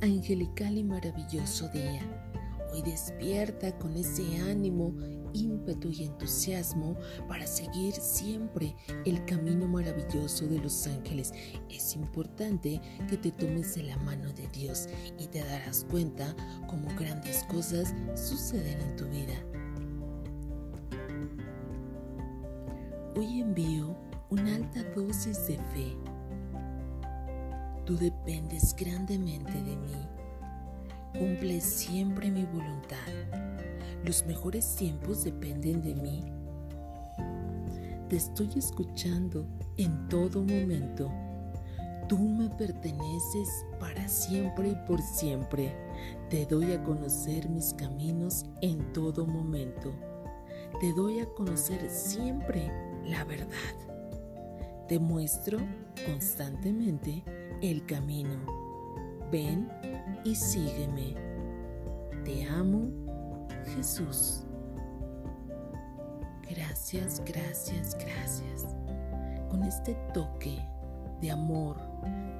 angelical y maravilloso día. Hoy despierta con ese ánimo, ímpetu y entusiasmo para seguir siempre el camino maravilloso de los ángeles. Es importante que te tomes de la mano de Dios y te darás cuenta cómo grandes cosas suceden en tu vida. Hoy envío una alta dosis de fe Tú dependes grandemente de mí. Cumple siempre mi voluntad. Los mejores tiempos dependen de mí. Te estoy escuchando en todo momento. Tú me perteneces para siempre y por siempre. Te doy a conocer mis caminos en todo momento. Te doy a conocer siempre la verdad. Te muestro constantemente el camino. Ven y sígueme. Te amo, Jesús. Gracias, gracias, gracias. Con este toque de amor,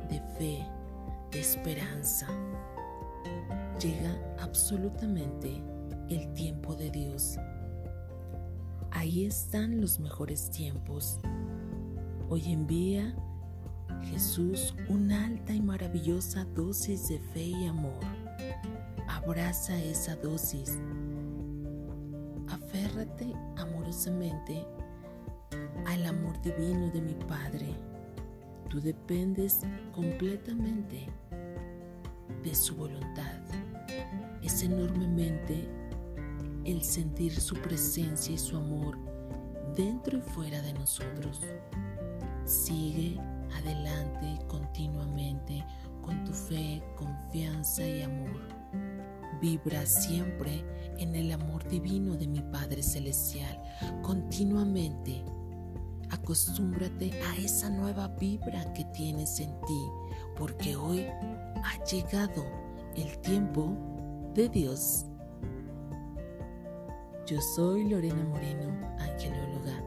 de fe, de esperanza, llega absolutamente el tiempo de Dios. Ahí están los mejores tiempos. Hoy envía Jesús una alta y maravillosa dosis de fe y amor. Abraza esa dosis. Aférrate amorosamente al amor divino de mi Padre. Tú dependes completamente de su voluntad. Es enormemente el sentir su presencia y su amor dentro y fuera de nosotros. Sigue adelante continuamente con tu fe, confianza y amor. Vibra siempre en el amor divino de mi Padre Celestial. Continuamente acostúmbrate a esa nueva vibra que tienes en ti, porque hoy ha llegado el tiempo de Dios. Yo soy Lorena Moreno, angelóloga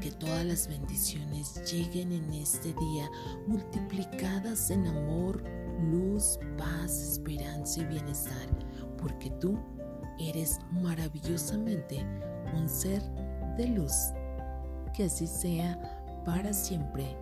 que todas las bendiciones lleguen en este día multiplicadas en amor, luz, paz, esperanza y bienestar, porque tú eres maravillosamente un ser de luz. Que así sea para siempre.